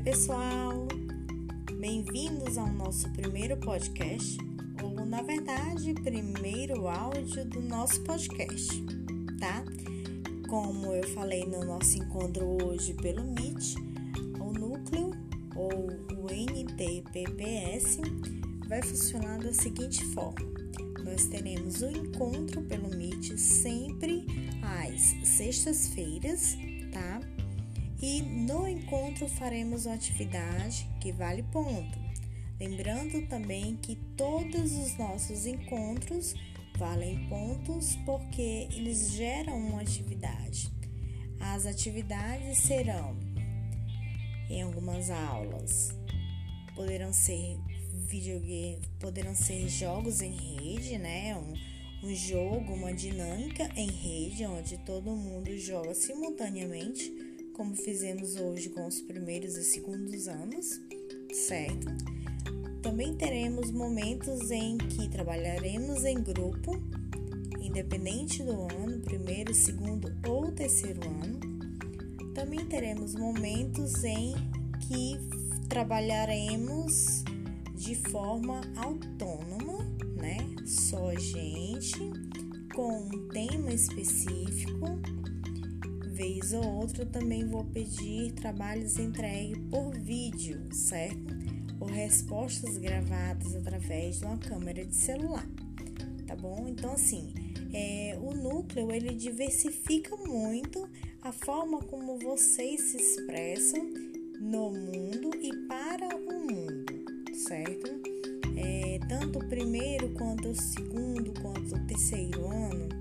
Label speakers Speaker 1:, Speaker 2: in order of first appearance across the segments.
Speaker 1: pessoal! Bem-vindos ao nosso primeiro podcast, ou na verdade, primeiro áudio do nosso podcast, tá? Como eu falei no nosso encontro hoje pelo Meet, o núcleo ou o NTPPS vai funcionar da seguinte forma: nós teremos o um encontro pelo Meet sempre às sextas-feiras, tá? E no encontro faremos uma atividade que vale ponto. Lembrando também que todos os nossos encontros valem pontos porque eles geram uma atividade. As atividades serão em algumas aulas poderão ser videogame, poderão ser jogos em rede, né? Um, um jogo, uma dinâmica em rede onde todo mundo joga simultaneamente como fizemos hoje com os primeiros e segundos anos, certo? Também teremos momentos em que trabalharemos em grupo, independente do ano, primeiro, segundo ou terceiro ano. Também teremos momentos em que trabalharemos de forma autônoma, né? Só gente, com um tema específico vez ou outra também vou pedir trabalhos entregues por vídeo, certo? Ou respostas gravadas através de uma câmera de celular, tá bom? Então, assim, é, o núcleo ele diversifica muito a forma como vocês se expressam no mundo e para o mundo, certo? É, tanto o primeiro quanto o segundo quanto o terceiro ano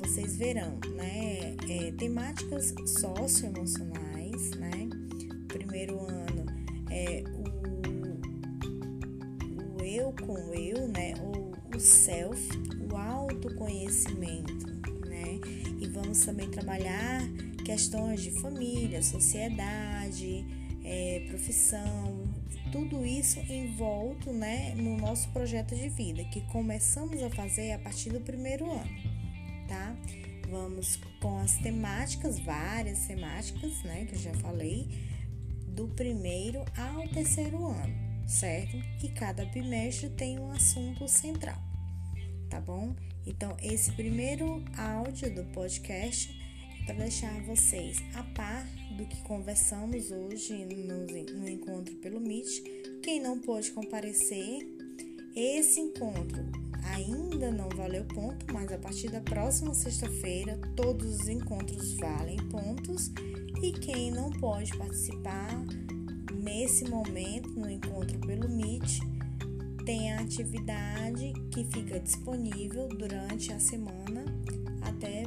Speaker 1: vocês verão, né? É, temáticas socioemocionais, né? Primeiro ano é o, o eu com o eu, né? Ou o self, o autoconhecimento, né? E vamos também trabalhar questões de família, sociedade, é, profissão, tudo isso envolto né, no nosso projeto de vida, que começamos a fazer a partir do primeiro ano, tá? Vamos com as temáticas, várias temáticas, né, que eu já falei, do primeiro ao terceiro ano, certo? E cada bimestre tem um assunto central, tá bom? Então, esse primeiro áudio do podcast para deixar vocês a par do que conversamos hoje no, no encontro pelo Meet. Quem não pôde comparecer, esse encontro ainda não valeu ponto, mas a partir da próxima sexta-feira todos os encontros valem pontos e quem não pode participar nesse momento no encontro pelo Meet tem a atividade que fica disponível durante a semana até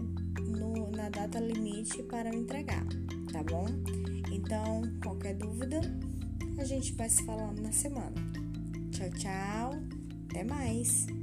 Speaker 1: na data limite para entregar, tá bom? Então, qualquer dúvida, a gente vai se falando na semana. Tchau, tchau, até mais!